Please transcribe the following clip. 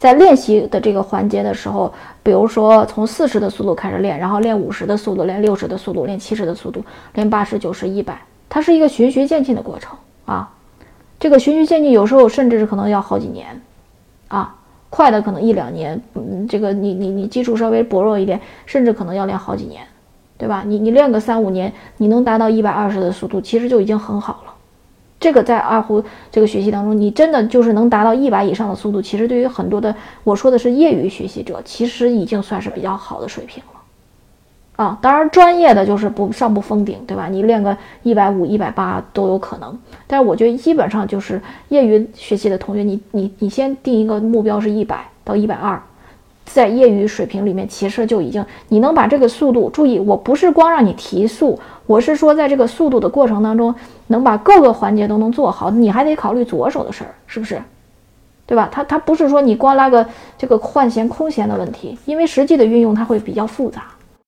在练习的这个环节的时候，比如说从四十的速度开始练，然后练五十的速度，练六十的速度，练七十的速度，练八十、九十、一百，它是一个循序渐进的过程啊。这个循序渐进，有时候甚至是可能要好几年啊，快的可能一两年，嗯，这个你你你基础稍微薄弱一点，甚至可能要练好几年，对吧？你你练个三五年，你能达到一百二十的速度，其实就已经很好了。这个在二胡这个学习当中，你真的就是能达到一百以上的速度，其实对于很多的我说的是业余学习者，其实已经算是比较好的水平了，啊，当然专业的就是不上不封顶，对吧？你练个一百五、一百八都有可能，但是我觉得基本上就是业余学习的同学，你你你先定一个目标是一百到一百二。在业余水平里面，其实就已经你能把这个速度注意，我不是光让你提速，我是说在这个速度的过程当中，能把各个环节都能做好，你还得考虑左手的事儿，是不是？对吧？它它不是说你光拉个这个换弦空弦的问题，因为实际的运用它会比较复杂。